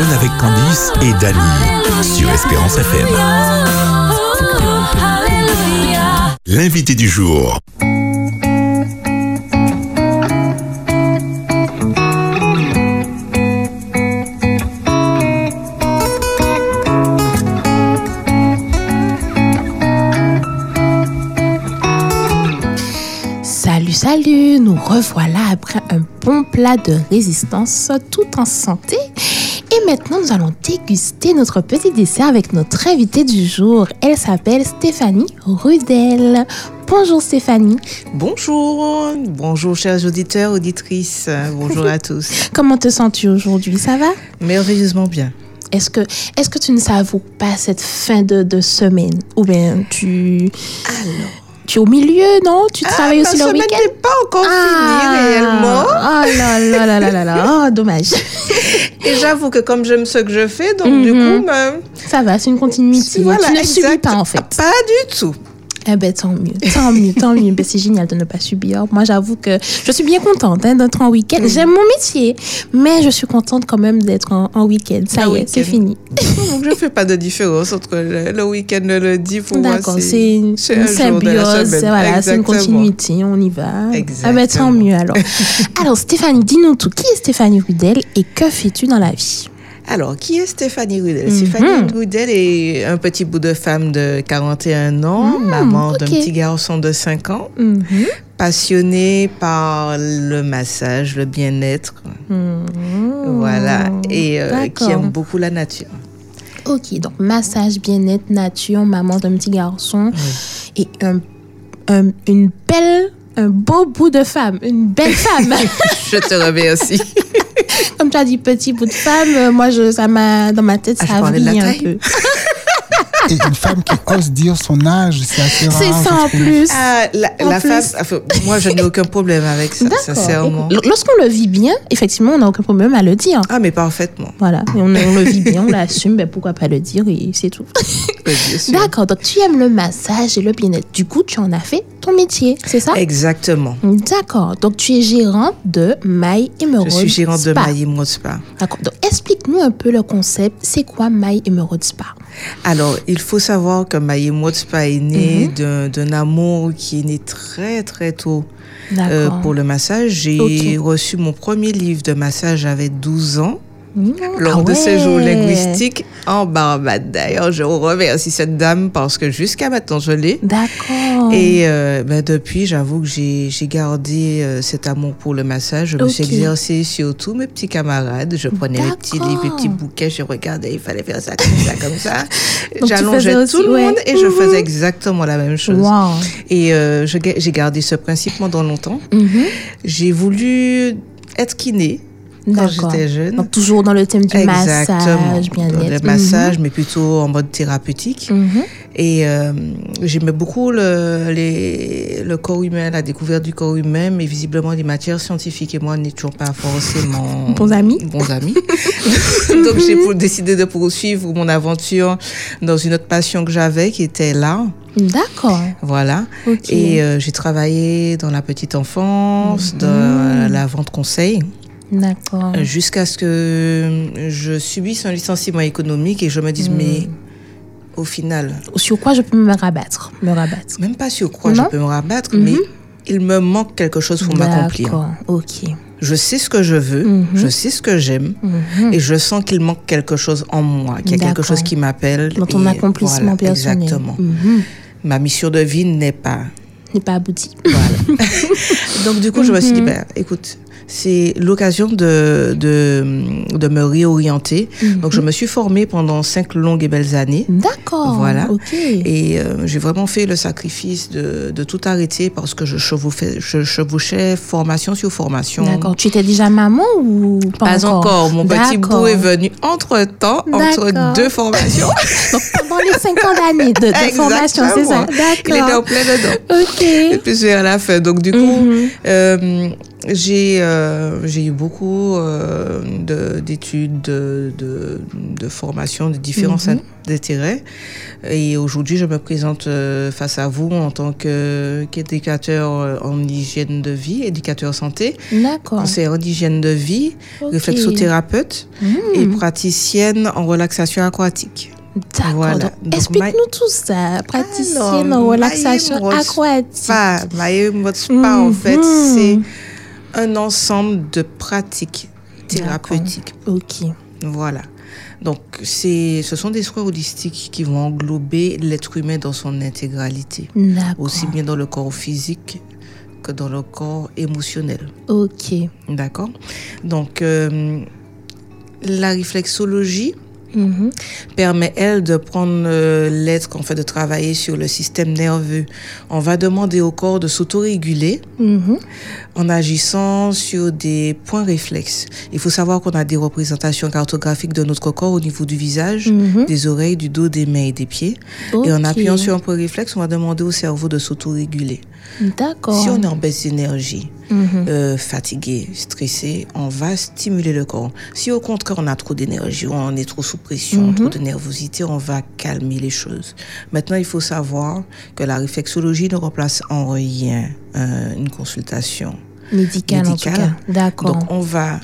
Jeune avec Candice et Dany sur Espérance FM. L'invité du jour. Salut, salut, nous revoilà après un bon plat de résistance tout en santé. Et maintenant, nous allons déguster notre petit dessert avec notre invitée du jour. Elle s'appelle Stéphanie Rudel. Bonjour Stéphanie. Bonjour, bonjour chers auditeurs, auditrices, bonjour à tous. Comment te sens-tu aujourd'hui? Ça va? Merveilleusement bien. Est-ce que, est que tu ne savoures pas cette fin de, de semaine? Ou bien tu... Alors, Tu es au milieu, non? Tu travailles Ah, aussi ma le semaine week-end? n'est pas encore finie réellement. Oh là là là là là là. Oh, dommage. Et j'avoue que comme j'aime ce que je fais, donc du Mhm. coup, ben, Ça va, c'est une continuité. voilà, tu ne subis exact. pas en fait. Pas du tout. Eh ben tant mieux, tant mieux, tant mieux. Ben, c'est génial de ne pas subir. Moi, j'avoue que je suis bien contente hein, d'être en week-end. J'aime mon métier, mais je suis contente quand même d'être en, en week-end. Ça y est, c'est fini. Donc je fais pas de différence entre le, le week-end et le lundi. Pour moi, D'accord, c'est une, une symbiose, voilà, c'est une continuité, on y va. Ah ben tant Exactement. mieux alors. alors Stéphanie, dis-nous tout. Qui est Stéphanie Rudel et que fais-tu dans la vie? Alors, qui est Stéphanie Rudel? Mhm. Stéphanie Rudel est un petit bout de femme de 41 ans, maman d'un petit garçon de 5 ans, Mhm. passionnée par le massage, le bien-être, Mhm. voilà, et euh, qui aime beaucoup la nature. Ok, donc massage, bien-être, nature, maman d'un petit garçon et un, un- une belle, un beau bout de femme, une belle femme. Je te remercie. Comme tu as dit, petit bout de femme, euh, moi, je, ça m'a, dans ma tête, Ah, ça a vrillé un taille. peu. Et une femme qui ose dire son âge, c'est assez rare. C'est ça en plus. Ah, la, En la plus. femme, enfin, moi, je n'ai aucun problème avec ça, D'accord. sincèrement. Lorsqu'on le vit bien, effectivement, on n'a aucun problème à le dire. Ah, mais parfaitement. Voilà, et on, on le vit bien, on l'assume, ben pourquoi pas le dire et c'est tout. D'accord, donc tu aimes le massage et le bien-être. Du coup, tu en as fait ton métier, c'est ça? Exactement. D'accord, donc tu es gérante de My Emerald Je suis gérante de Spa. My Emerald Spa. D'accord, donc explique-nous un peu le concept. C'est quoi My Emerald Spa? Alors, il faut savoir que My Emerald Spa est né Mhm. d'un- d'un amour qui est né très, très tôt euh, pour le massage. J'ai reçu mon premier livre de massage, j'avais 12 ans. Mmh, lors ah de ces ouais. jours linguistiques en Barbade. D'ailleurs, je remercie cette dame parce que jusqu'à maintenant, je l'ai. D'accord. Et euh, ben, depuis, j'avoue que j'ai gardé euh, cet amour pour le massage. Je me suis exercée sur tous mes petits camarades. Je prenais les petits livres, les petits bouquets, je regardais, il fallait faire ça comme ça, comme ça. J'allongeais tout le ouais. monde et je faisais exactement la même chose. Wow. Et euh, j'ai gardé ce principe pendant longtemps. Mhm. J'ai voulu être kiné quand j'étais jeune. Donc toujours dans le thème du massage, bien-être. Le massage, mais plutôt en mode thérapeutique. Mhm. Mhm. Et euh, j'aimais beaucoup le, les, le corps humain, la découverte du corps humain, mais visiblement les matières scientifiques et moi n'est toujours pas forcément Bons amis. Bons amis. Donc j'ai décidé de poursuivre mon aventure dans une autre passion que j'avais, qui était l'art. D'accord. Voilà. Et euh, j'ai travaillé dans la petite enfance, Mhm. dans la vente conseil, D'accord. euh, jusqu'à ce que je subisse un licenciement économique et je me dise, Mhm. mais au final, Sur quoi je peux me rabattre Me rabattre? même pas sur quoi Non. je peux me rabattre, Mhm. mais il me manque quelque chose pour m'accomplir. D'accord. Ok. Je sais ce que je veux, Mhm. je sais ce que j'aime, Mhm. et je sens qu'il manque quelque chose en moi, qu'il y a quelque chose qui m'appelle. Dans ton accomplissement voilà, personnel. Exactement. Mhm. Ma mission de vie n'est pas. N'est pas abouti. Voilà. Donc, du coup, je me suis dit, Mhm. ben, écoute, c'est l'occasion de, de, de me réorienter. Donc, je me suis formée pendant cinq longues et belles années. D'accord. Voilà. Ok. Et euh, j'ai vraiment fait le sacrifice de, de tout arrêter parce que je chevauchais, je chevauchais formation sur formation. D'accord. Tu étais déjà maman ou pas, Pas encore? Mon petit D'accord. bout est venu entre D'accord. deux formations. Donc pendant les 5 ans d'années de, de formation, c'est ça? Exactement. Il était en D'accord. plein dedans. Ok. Et puis vers la fin. Donc du coup, Mhm. euh, J'ai euh, eu beaucoup euh, de- d'études, de, de, de formations, de différents Mhm. intérêts. Et aujourd'hui, je me présente euh, face à vous en tant qu'éducateur euh, en hygiène de vie, éducateur santé, D'accord. conseillère d'hygiène de vie, Ok. réflexothérapeute Hmm. et praticienne en relaxation aquatique. D'accord. Voilà. Explique-nous tout ça. Praticienne Alors, en relaxation aquatique. Maïm Spa, en fait, Mhm. c'est un ensemble de pratiques thérapeutiques. Ok. Voilà. Donc, c'est, ce sont des soins holistiques qui vont englober l'être humain dans son intégralité, aussi bien dans le corps physique que dans le corps émotionnel. Ok. D'accord Donc, euh, la réflexologie Mhm. permet, elle, de prendre euh, l'être, en fait, de travailler sur le système nerveux. On va demander au corps de s'autoréguler Mhm. en agissant sur des points réflexes. Il faut savoir qu'on a des représentations cartographiques de notre corps au niveau du visage, Mhm. des oreilles, du dos, des mains et des pieds. Et en appuyant sur un point réflexe, on va demander au cerveau de s'autoréguler. D'accord. Si on est en baisse d'énergie, Mhm. euh, fatigué, stressé, on va stimuler le corps. Si au contraire on a trop d'énergie, on est trop sous pression, Mhm. trop de nervosité, on va calmer les choses. Maintenant, il faut savoir que la réflexologie ne remplace en rien euh, une consultation. En médicale. tout cas. D'accord. Donc, on va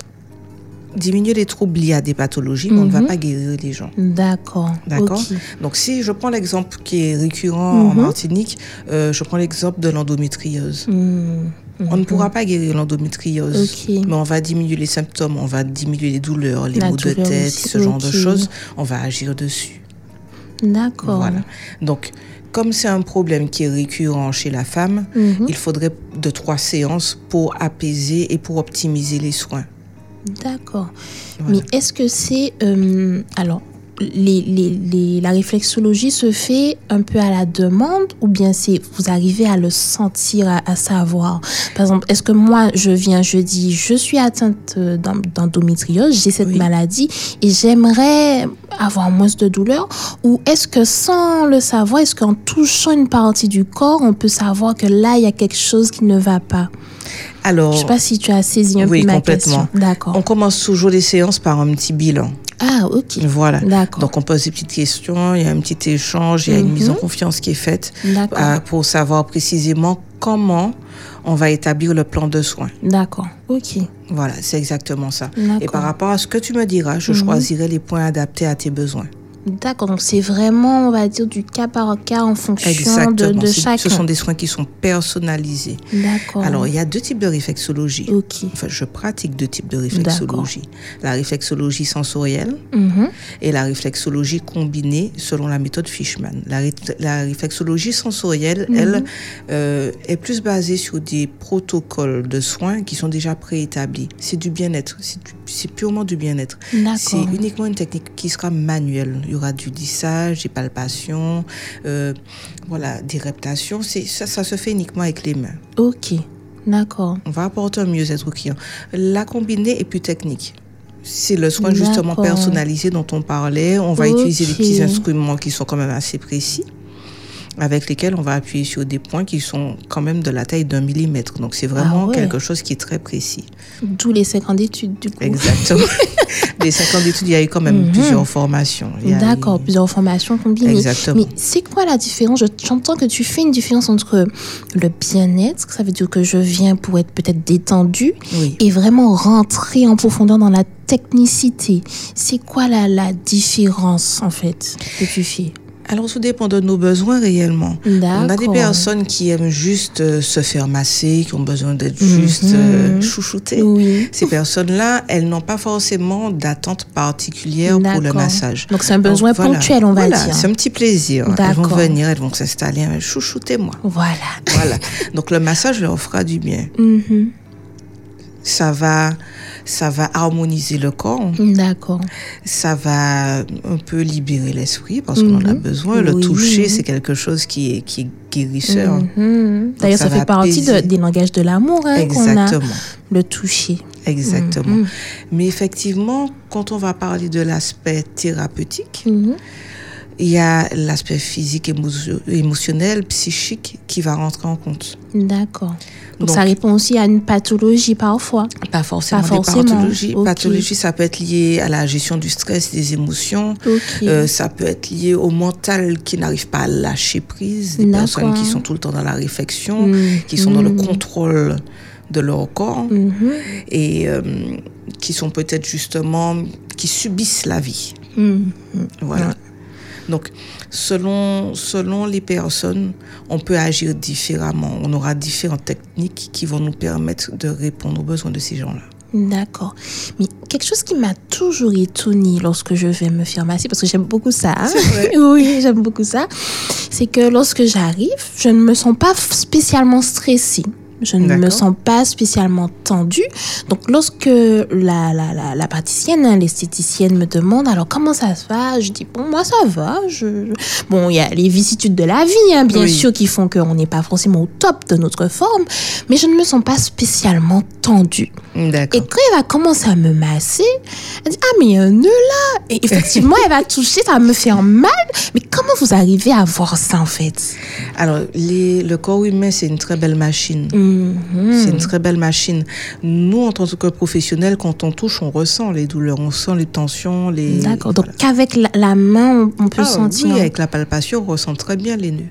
diminuer les troubles liés à des pathologies, mais on ne va Mhm. pas guérir les gens. D'accord. D'accord. Donc, si je prends l'exemple qui est récurrent en Mhm. Martinique, euh, je prends l'exemple de l'endométriose. Mhm. On ne pourra pas guérir l'endométriose, mais on va diminuer les symptômes, on va diminuer les douleurs, les La maux de tête, aussi, ce genre de choses. On va agir dessus. D'accord. Voilà. Donc, comme c'est un problème qui est récurrent chez la femme, il faudrait de trois séances pour apaiser et pour optimiser les soins. D'accord. Voilà. Mais est-ce que c'est... euh, alors, les, les, les- la réflexologie se fait un peu à la demande ou bien c'est vous arrivez à le sentir, à, à savoir? Par exemple, est-ce que moi, je viens, je dis, je suis atteinte euh, d'en- d'endométriose, j'ai cette Oui. maladie et j'aimerais avoir moins de douleur Ou est-ce que sans le savoir, est-ce qu'en touchant une partie du corps, on peut savoir que là, il y a quelque chose qui ne va pas? Alors, Je sais pas si tu as saisi un Oui, peu ma complètement. D'accord. on commence toujours les séances par un petit bilan. Ah, ok. Voilà. D'accord. Donc, on pose des petites questions, il y a un petit échange, il y a une Mhm. mise en confiance qui est faite D'accord. euh, pour savoir précisément comment on va établir le plan de soins. D'accord. Ok. Voilà, c'est exactement ça. Et par rapport à ce que tu me diras, je Mhm. choisirai les points adaptés à tes besoins. D'accord. Donc, c'est vraiment, on va dire, du cas par cas en fonction de, Exactement. de C'est- chacun. Ce sont des soins qui sont personnalisés. D'accord. Alors, il y a deux types de réflexologie. Ok. Enfin, je pratique deux types de réflexologie. La réflexologie sensorielle Mhm. et la réflexologie combinée selon la méthode Fishman. La, ré- la réflexologie sensorielle, Mhm. elle, euh, est plus basée sur des protocoles de soins qui sont déjà préétablis. C'est du bien-être, c'est c'est purement du bien-être. C'est D'accord. uniquement une technique qui sera manuelle. Il y aura du lissage, des palpations, euh, voilà, des reptations. Ça, ça se fait uniquement avec les mains. Ok. D'accord. On va apporter un mieux-être au client. La combinée est plus technique. C'est le soin justement personnalisé dont on parlait. On va utiliser des petits instruments qui sont quand même assez précis, avec lesquels on va appuyer sur des points qui sont quand même de la taille d'un millimètre. Donc c'est vraiment Ah ouais. quelque chose qui est très précis. D'où les 5 ans d'études, du coup. Exactement. Les 50 d'études, il y a eu quand même Mhm. plusieurs formations. D'accord. eu- Plusieurs formations combinées. Exactement. Mais c'est quoi la différence? Je- J'entends que tu fais une différence entre le bien-être, ça veut dire que je viens pour être peut-être détendu, Oui. et vraiment rentrer en profondeur dans la technicité. C'est quoi la, la différence, en fait, que tu fais? Alors, tout dépend de nos besoins réellement. On a des personnes qui aiment juste euh, se faire masser, qui ont besoin d'être Mhm. juste euh, chouchoutées. Oui. Ces personnes-là, elles n'ont pas forcément d'attente particulière pour le massage. Donc c'est un besoin Donc, voilà. ponctuel, on va Voilà, dire. C'est un petit plaisir. Elles vont venir, elles vont s'installer, chouchoutez-moi. Voilà. Voilà. Donc le massage leur fera du bien. Mhm. Ça va, ça va harmoniser le corps. D'accord. Ça va un peu libérer l'esprit parce qu'on en a Mhm. besoin. Le Oui. toucher, c'est quelque chose qui est, qui est guérisseur. Mhm. D'ailleurs, ça fait partie de- des langages de l'amour hein, qu'on a, Exactement. le toucher. Exactement. Mhm. Mais effectivement, quand on va parler de l'aspect thérapeutique. Il y a l'aspect physique, émo- émotionnel, psychique qui va rentrer en compte. D'accord. Donc, Donc- ça répond aussi à une pathologie parfois. Pas forcément, Pas des forcément, pathologies. ok. Pathologie, ça peut être lié à la gestion du stress, des émotions. Euh, ça peut être lié au mental qui n'arrive pas à lâcher prise, des personnes qui sont tout le temps dans la réflexion, Mm. qui sont dans le Mm. contrôle de leur corps Mhm. et euh, qui sont peut-être justement, qui subissent la vie. Voilà. Donc, selon, selon les personnes, on peut agir différemment. On aura différentes techniques qui vont nous permettre de répondre aux besoins de ces gens-là. D'accord. Mais quelque chose qui m'a toujours étonnée lorsque je vais me faire masser, parce que j'aime beaucoup ça. hein. vrai. oui, j'aime beaucoup ça. C'est que lorsque j'arrive, je ne me sens pas spécialement stressée. Je ne me sens pas spécialement tendue. Donc, lorsque la, la, la, la praticienne, hein, l'esthéticienne me demande alors comment ça se va, je dis bon, moi ça va. Je... Bon, il y a les vicissitudes de la vie, hein, bien Oui. sûr, qui font qu'on n'est pas forcément au top de notre forme, mais je ne me sens pas spécialement tendue. Et quand elle va commencer à me masser, elle dit Ah, mais il y a un nœud là Et effectivement, elle va toucher, ça va me faire mal. Mais comment vous arrivez à voir ça en fait? Alors, les, le corps humain, c'est une très belle machine. Mhm. C'est une très belle machine. Nous, en tant que professionnels, quand on touche, on ressent les douleurs, on sent les tensions, les. D'accord. Donc, qu'avec la, la main, on, peut Ah, sentir. Oui, avec la palpation, on ressent très bien les nœuds.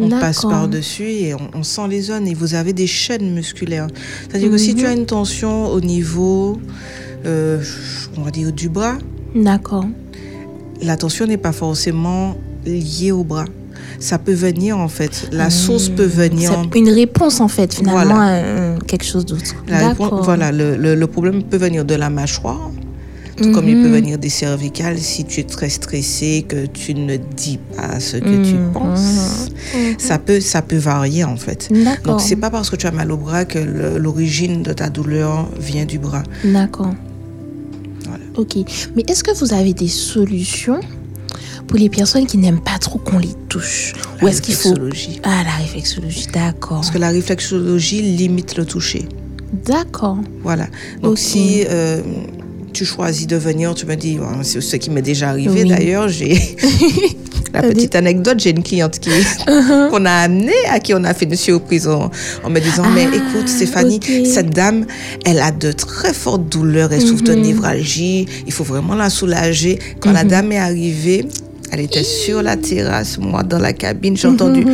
On passe par-dessus et on, on sent les zones et vous avez des chaînes musculaires. C'est-à-dire que si Mhm. tu as une tension au niveau, euh, on va dire, du bras, D'accord. la tension n'est pas forcément liée au bras. Ça peut venir en fait. La source peut venir. en- C'est une réponse en fait, finalement, Voilà. à euh, quelque chose d'autre. Voilà, le, le- le problème peut venir de la mâchoire, tout comme il peut Mhm. venir des cervicales si tu es très stressé, que tu ne dis pas ce que tu Mhm. penses. Ça peut, ça peut varier en fait. Donc c'est pas parce que tu as mal au bras que l'origine de ta douleur vient du bras. D'accord. Voilà. Ok. Mais est-ce que vous avez des solutions pour les personnes qui n'aiment pas trop qu'on les touche? Ou La est-ce qu'il faut... réflexologie. Ah, la réflexologie, d'accord. Parce que la réflexologie limite le toucher. D'accord. Voilà. Donc si euh, tu choisis de venir, tu me dis, c'est ce qui m'est déjà arrivé Oui. d'ailleurs, j'ai la petite anecdote, j'ai une cliente qui qu'on a amenée, à qui on a fait une surprise en, en me disant, mais Ah, écoute Stéphanie, cette dame, elle a de très fortes douleurs, elle souffre de Mhm. névralgie, il faut vraiment la soulager. Quand la Mhm. dame est arrivée, elle était sur la terrasse, moi dans la cabine, j'ai Mhm. entendu,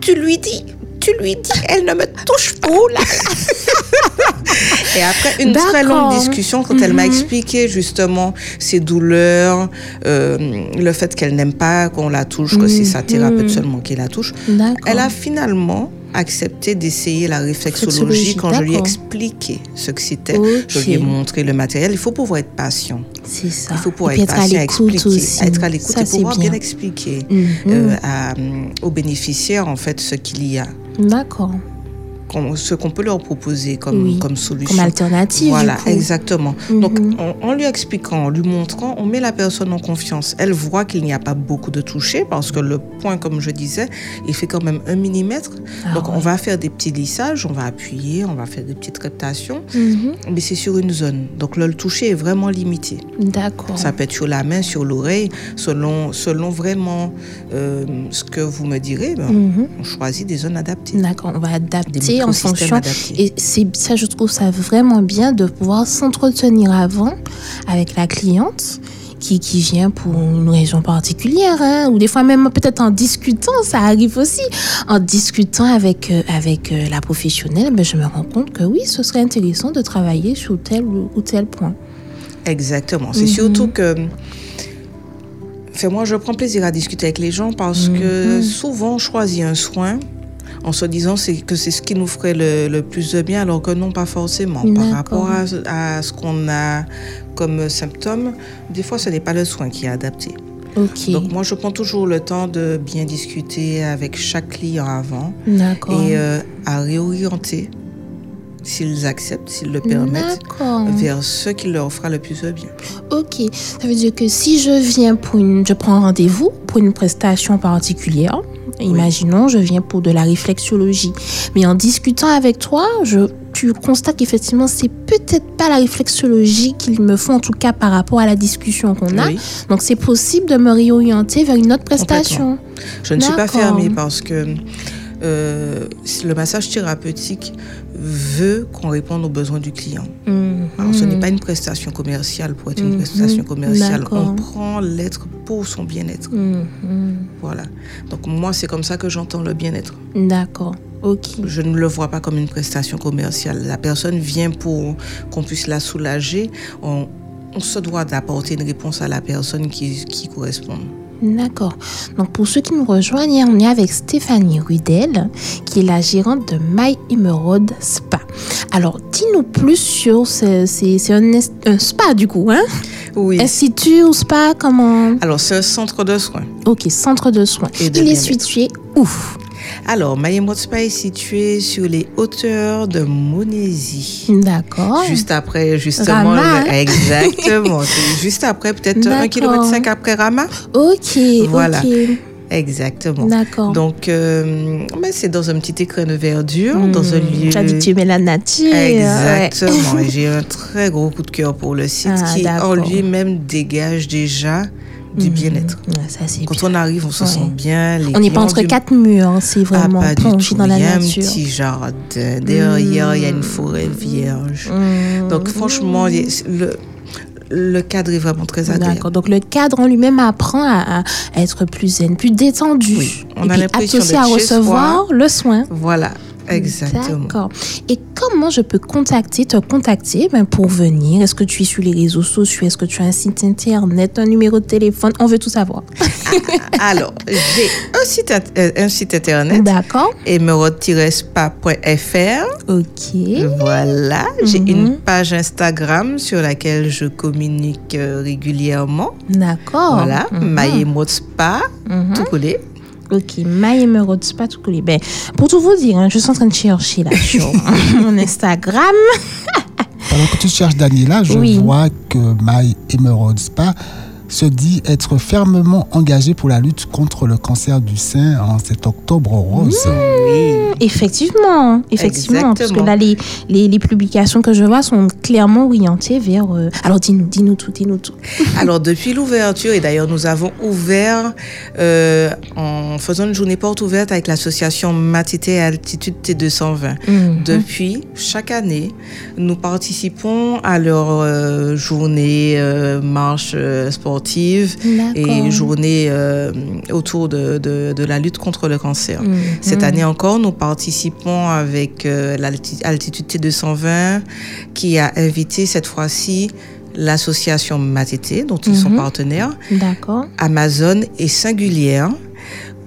tu lui dis, tu lui dis, elle ne me touche pas. Oh là là. Et après une très longue discussion, quand elle m'a Mhm. expliqué justement ses douleurs, euh, le fait qu'elle n'aime pas qu'on la touche, que c'est sa thérapeute Mhm. seulement qui la touche, elle a finalement accepté d'essayer la réflexologie quand je lui ai expliqué ce que c'était. Je lui ai montré le matériel. Il faut pouvoir être patient. C'est ça. Il faut pouvoir Et être être à patient, l'écoute expliquer, aussi. être à l'écoute et pouvoir bien bien. expliquer euh, à, hum, aux bénéficiaires en fait ce qu'il y a, D'accord. Qu'on- ce qu'on peut leur proposer comme, Oui. comme solution. Comme alternative. Voilà, exactement. Mhm. Donc, en, en lui expliquant, en lui montrant, on met la personne en confiance. Elle voit qu'il n'y a pas beaucoup de toucher parce que le point, comme je disais, il fait quand même un millimètre. Ah Donc, on va faire des petits lissages, on va appuyer, on va faire des petites captations, Mhm. mais c'est sur une zone. Donc, le toucher est vraiment limité. D'accord. Ça peut être sur la main, sur l'oreille, selon, selon vraiment euh, ce que vous me direz. ben, Mhm. On choisit des zones adaptées. D'accord, on va adapter en fonction. Et c'est ça, je trouve ça vraiment bien de pouvoir s'entretenir avant avec la cliente qui, qui vient pour une raison particulière, hein, ou des fois même peut-être en discutant, ça arrive aussi. En discutant avec, euh, avec euh, la professionnelle, ben, je me rends compte que oui, ce serait intéressant de travailler sur tel ou, ou tel point. Exactement. C'est Mhm. surtout que. Enfin, moi, je prends plaisir à discuter avec les gens parce que Mhm. souvent, on choisit un soin en se disant que c'est ce qui nous ferait le, le plus de bien, alors que non, pas forcément. Par rapport à, à ce qu'on a comme symptômes, des fois, ce n'est pas le soin qui est adapté. Ok, Donc, moi, je prends toujours le temps de bien discuter avec chaque client avant et euh, à réorienter, s'ils acceptent, s'ils le permettent, vers ce qui leur fera le plus de bien. Ok, ça veut dire que si je viens pour une, je prends rendez-vous pour une prestation particulière, imaginons je viens pour de la réflexologie, mais en discutant avec toi, je tu constates qu'effectivement, c'est peut-être pas la réflexologie qu'il me faut, en tout cas par rapport à la discussion qu'on a. Oui. Donc, c'est possible de me réorienter vers une autre prestation. Je ne suis pas fermée parce que euh, le massage thérapeutique veut qu'on réponde aux besoins du client. Mhm. Alors, ce n'est pas une prestation commerciale pour être une Mhm. prestation commerciale. On prend l'être pour son bien-être. Mhm. Voilà. Donc, moi, c'est comme ça que j'entends le bien-être. D'accord. Ok. Je ne le vois pas comme une prestation commerciale. La personne vient pour qu'on puisse la soulager. On, on se doit d'apporter une réponse à la personne qui, qui correspond. D'accord. Donc pour ceux qui nous rejoignent, on est avec Stéphanie Rudel, qui est la gérante de My Emerald Spa. Alors, dis-nous plus sur ce, c'est, c'est un, spa du coup, hein? Oui. Institut ou spa, comment? Alors, c'est un centre de soins. Ok, centre de soins. Et de Il est situé où? Alors, Mayemot Spa est situé sur les hauteurs de Monésie. D'accord. Juste après, justement. Rama. le- exactement. Juste après, peut-être un D'accord. kilomètre cinq après Rama. Ok, Voilà. ok. Exactement. D'accord. Donc, euh, mais c'est dans un petit écrin de verdure, dans un lieu. Tu as dit tu aimais la nature. Exactement. J'ai un très gros coup de cœur pour le site Ah, qui, en lui-même, dégage déjà du bien-être. Ça, c'est Quand bien. on arrive, on se Ouais. sent bien. les On n'est pas entre du- quatre murs, hein, c'est Ah, vraiment pas du plongé dans la Il y a un nature. petit jardin. Derrière, il y a une forêt vierge. Mmh. Donc, franchement, le, le cadre est vraiment très agréable. D'accord. Donc le cadre en lui-même apprend à, à être plus zen, plus détendu. Oui, on Et a l'impression d'être à recevoir le soin. Voilà, exactement. D'accord. Et comment je peux contacter, te contacter ben, pour venir? Est-ce que tu es sur les réseaux sociaux? Est-ce que tu as un site internet, un numéro de téléphone? On veut tout savoir. Alors, j'ai un site, euh, un site internet, D'accord. émeraude-spa.fr. Ok. Voilà, j'ai Mhm. une page Instagram sur laquelle je communique euh, régulièrement. D'accord. Voilà, Mhm. Maïemot Spa, Mhm. tout collé. Ok, My Emerald Spa tout collé. Ben, pour tout vous dire, hein, je suis en train de chercher là sur mon Instagram. Pendant que tu cherches Daniela, je Oui. vois que My Emerald Spa se dit être fermement engagé pour la lutte contre le cancer du sein en cet octobre rose. Oui. Effectivement, effectivement. Parce que là, les, les, les publications que je vois sont clairement orientées vers. euh, Alors, dis-nous, dis-nous tout, dis-nous tout. Alors, depuis l'ouverture, et d'ailleurs, nous avons ouvert euh, en faisant une journée porte ouverte avec l'association Matité Altitude T220. Mhm. Depuis, chaque année, nous participons à leur euh, journée euh, marche euh, sportive et journée euh, autour de, de, de la lutte contre le cancer. Mhm. Cette année encore, nous participons avec euh, l'alti- Altitude T220 qui a invité cette fois-ci l'association Matité, dont ils sont Mhm. partenaires. Amazon et Singulière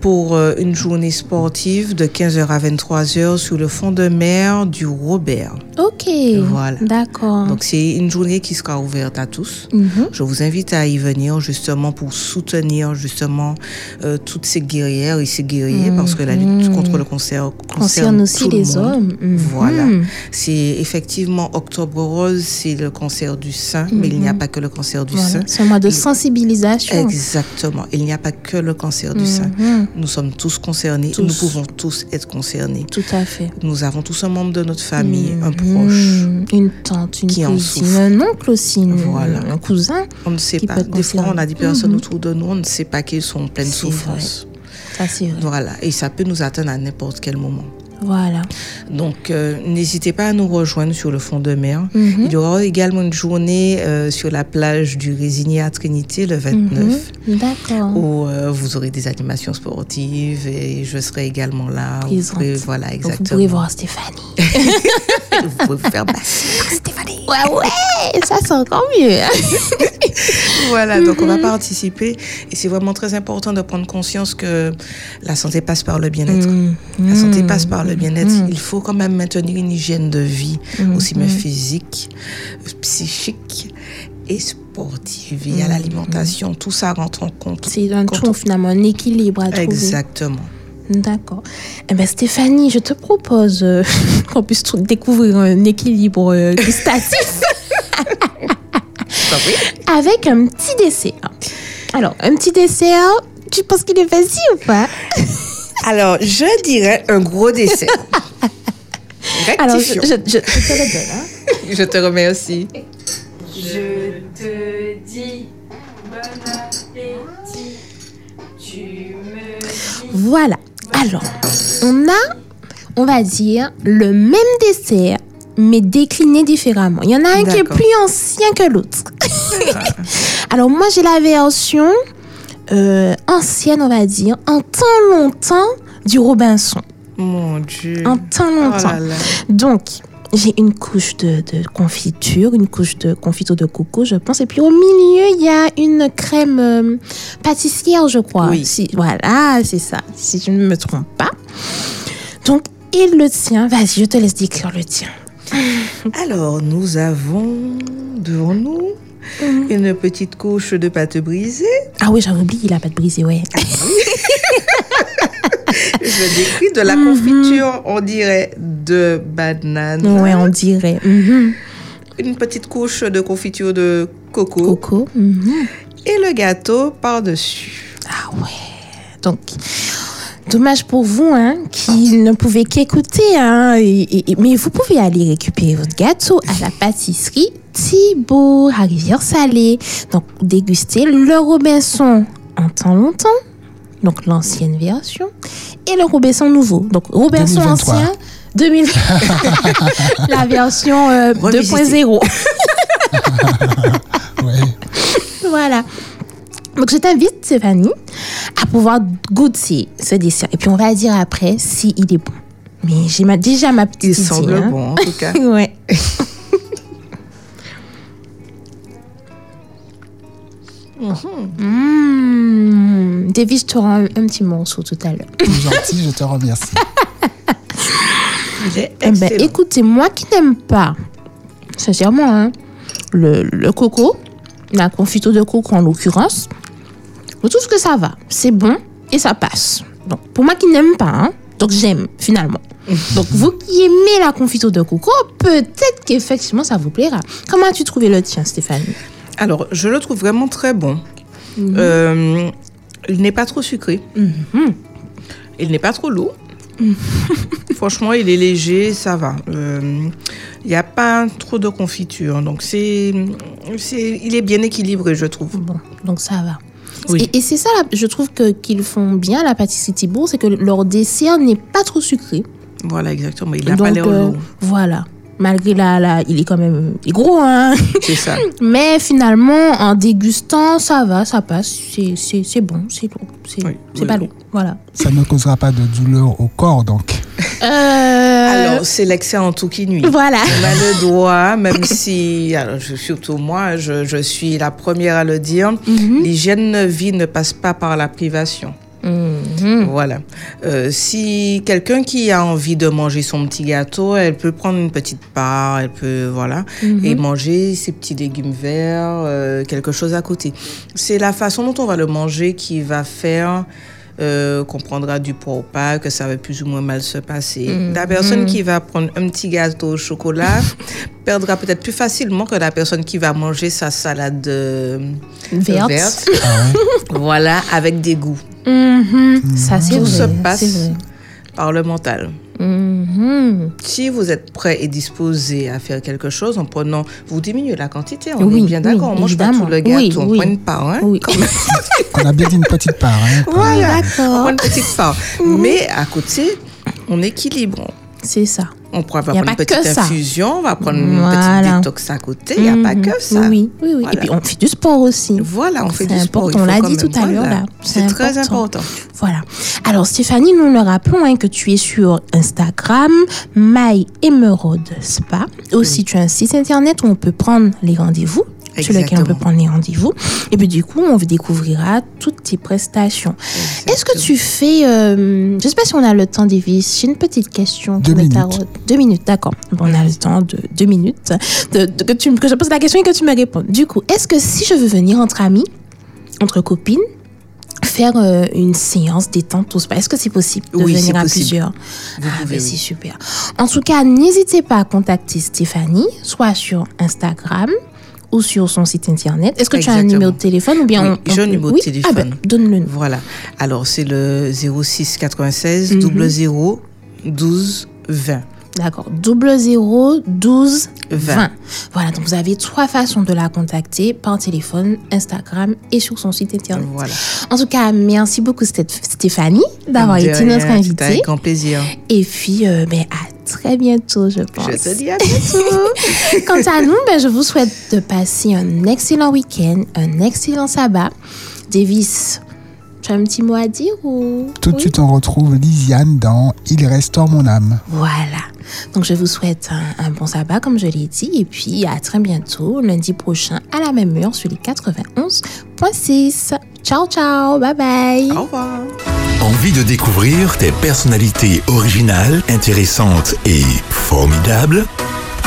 pour euh, une journée sportive de 15h à 23h sur le fond de mer du Robert. Ok. Voilà. D'accord. Donc c'est une journée qui sera ouverte à tous. Mhm. Je vous invite à y venir justement pour soutenir justement euh, toutes ces guerrières et ces guerriers parce que la lutte Mhm. contre le cancer Concerne concerne aussi tout le les monde. hommes. Mhm. Voilà. C'est effectivement Octobre Rose, c'est le cancer du sein, mais il n'y a pas que le cancer du Voilà. sein. C'est un mois de Il- sensibilisation. Exactement. Il n'y a pas que le cancer du sein. Nous sommes tous concernés. Tous. Nous pouvons tous être concernés. Tout à fait. Nous avons tous un membre de notre famille, un Mhm. proche. Une tante, une qui en cousine, souffre. un oncle aussi, une- Voilà. un cousin. On ne sait pas. Des fois, on a des personnes Mhm. autour de nous, on ne sait pas qu'ils sont en pleine souffrance. Ça, c'est vrai. Voilà. Et ça peut nous atteindre à n'importe quel moment. Voilà. Donc, euh, n'hésitez pas à nous rejoindre sur le fond de mer. Mhm. Il y aura également une journée euh, sur la plage du Résigné à Trinité le 29. Mhm. D'accord. où euh, vous aurez des animations sportives et je serai également là. Vous pourrez- voilà, exactement. vous pourrez voir Stéphanie. Vous pouvez vous faire masser Ouais, ouais, ça c'est encore mieux. Voilà, donc on va participer et c'est vraiment très important de prendre conscience que la santé passe par le bien-être. Mhm. La santé passe par le bien-être. Il faut quand même maintenir une hygiène de vie, aussi bien physique, psychique et sportive. Il y a l'alimentation, tout ça rentre en compte. C'est un tout finalement, un équilibre à trouver. Exactement. D'accord. Eh ben, Stéphanie, je te propose euh, qu'on puisse découvrir un équilibre euh, gustatif avec un petit dessert. Alors, un petit dessert, tu penses qu'il est facile ou pas? Alors, je dirais un gros dessert. Alors, je, Rectifions. je, je- je te le donne. hein. Je te remercie. Alors, on a, on va dire, le même dessert, mais décliné différemment. Il y en a un qui est plus ancien que l'autre. Alors, moi, j'ai la version euh, ancienne, on va dire, en temps longtemps du Robinson. Mon Dieu. En temps Oh longtemps. là là. Donc, j'ai une couche de, de confiture, une couche de confiture de coco, je pense. Et puis au milieu, il y a une crème euh, pâtissière, je crois. Oui. Si, voilà, c'est ça, si je ne me trompe pas. Donc, et le tien, vas-y, je te laisse décrire le tien. Alors, nous avons devant nous une petite couche de pâte brisée. Ah oui, j'avais oublié la pâte brisée, ouais. Je décris de la confiture, on dirait de banane. Ouais, on dirait. Mhm. Une petite couche de confiture de coco. Coco. mhm. Et le gâteau par-dessus. Ah ouais. Donc, dommage pour vous, hein, qui ne pouvez qu'écouter, hein, et- et- et- mais vous pouvez aller récupérer votre gâteau à la pâtisserie Thibault, à Rivière-Salée. Donc, déguster le Robinson en temps longtemps, donc l'ancienne version, et le Robinson nouveau. Donc, Robinson 2023. ancien, 2000, la version euh, Revisitée. 2.0. Ouais. Voilà. Donc, je t'invite, Stéphanie, à pouvoir goûter ce dessert. Et puis, on va dire après si il est bon. Mais j'ai ma- déjà ma petite Il idée. semble hein. bon, en tout cas. Ouais. Mmh. David, je te rends un, un petit morceau tout à l'heure. Gentil, je te remercie. Eh ben, écoutez, moi qui n'aime pas, sincèrement, hein, le, le coco, la confiture de coco en l'occurrence, je trouve que ça va. C'est bon et ça passe. Donc, pour moi qui n'aime pas, hein, donc j'aime finalement. Donc, vous qui aimez la confiture de coco, peut-être qu'effectivement ça vous plaira. Comment as-tu trouvé le tien, Stéphanie? Alors, je le trouve vraiment très bon. Mhm. Euh, il n'est pas trop sucré. Il n'est pas trop lourd. Mhm. Franchement, il est léger, ça va. Euh, Il n'y a pas trop de confiture. Donc, c'est, c'est, il est bien équilibré, je trouve. Bon, donc ça va. Oui. Et, et c'est ça, là, je trouve que qu'ils font bien la pâtisserie Thibault, c'est que leur dessert n'est pas trop sucré. Voilà, exactement. Il n'a pas l'air euh, lourd. voilà. Malgré la, la, il est quand même il est gros, hein. C'est ça. Mais finalement, en dégustant, ça va, ça passe. C'est, c'est, c'est bon, c'est lourd. C'est, Oui, c'est oui, pas oui. lourd. Voilà. Ça ne causera pas de douleur au corps, donc. Euh, Alors, c'est l'excès en tout qui nuit. voilà. On a le droit, même si, alors, je- surtout moi, je, je suis la première à le dire, Mhm. l'hygiène de vie ne passe pas par la privation. Mhm. Voilà. Euh, si quelqu'un qui a envie de manger son petit gâteau, elle peut prendre une petite part, elle peut, voilà, et manger ses petits légumes verts, euh, quelque chose à côté. C'est la façon dont on va le manger qui va faire euh, qu'on prendra du poids ou pas, que ça va plus ou moins mal se passer. La personne qui va prendre un petit gâteau au chocolat perdra peut-être plus facilement que la personne qui va manger sa salade euh, Verte. Ah voilà, avec des goûts. Mhm. Ça, c'est Tout vrai. se passe par le mental. Mhm. Si vous êtes prêt et disposé à faire quelque chose en prenant, vous diminuez la quantité, on Oui, est bien d'accord, oui, on mange pas évidemment. tout le gâteau, Oui, on oui. prend une part, hein, Oui. On a bien dit une petite part. Hein. Voilà, on prend une petite part. Mais à côté, on équilibre. C'est ça. On prend, va prendre une petite infusion, on va prendre une Voilà. petite détox à côté, il n'y a pas Mhm. que ça. Oui, oui, oui. Voilà. Et puis, on fait du sport aussi. Voilà, on fait du sport. important, il on l'a dit tout à l'heure, voilà. C'est très important. important. Voilà. Alors, Stéphanie, nous le rappelons hein, que tu es sur Instagram, My Emerald Spa. Aussi, tu as un site internet où on peut prendre les rendez-vous. Sur lequel on peut prendre les rendez-vous. Et puis, du coup, on découvrira toutes tes prestations. Est-ce que tu fais. euh, je ne sais pas si on a le temps, Davis. J'ai une petite question. Deux minutes. Deux minutes, d'accord. Bon, on a le temps de deux minutes. De, de- que, tu, que je pose la question et que tu me réponds. Du coup, est-ce que si je veux venir entre amis, entre copines, faire euh, une séance détente spa, est-ce que c'est possible de Oui, venir à possible. plusieurs? Vous ah, ben, oui. c'est super. En tout cas, n'hésitez pas à contacter Stéphanie, soit sur Instagram ou sur son site internet. Est-ce que tu as un Exactement. numéro de téléphone ou bien Oui, on- on j'ai un numéro de oui? Téléphone. Ah ben, donne-le. Voilà. Alors, c'est le 06 96 Mhm. 00 12 20. D'accord. Double 0 12 20. 20. Voilà, donc vous avez trois façons de la contacter par téléphone, Instagram et sur son site internet. Voilà. En tout cas, merci beaucoup Sté- Stéphanie d'avoir De été rien, notre invitée. Avec grand plaisir. Et puis, euh, ben, à très bientôt, je pense. Je te dis à bientôt. Quant à nous, ben, je vous souhaite de passer un excellent week-end, un excellent sabbat. Davis, tu as un petit mot à dire ou? Tout de Oui? suite, on retrouve Lisiane dans Il restaure mon âme. Voilà. Donc, je vous souhaite un, un bon sabbat, comme je l'ai dit. Et puis, à très bientôt, lundi prochain, à la même heure, sur les 91.6. Ciao, ciao. Bye bye. Au revoir. Envie de découvrir des personnalités originales, intéressantes et formidables?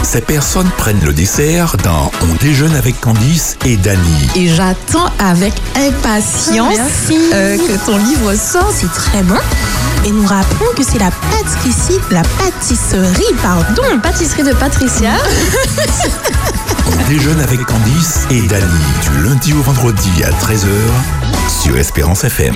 Ces personnes prennent le dessert dans On déjeune avec Candice et Dany. Et j'attends avec impatience Merci. euh, que ton livre sorte. C'est très bon. Et nous rappelons que c'est la pâtisserie, la pâtisserie, pardon. Pâtisserie de Patricia. On déjeune avec Candice et Dany du lundi au vendredi à 13h sur Espérance FM.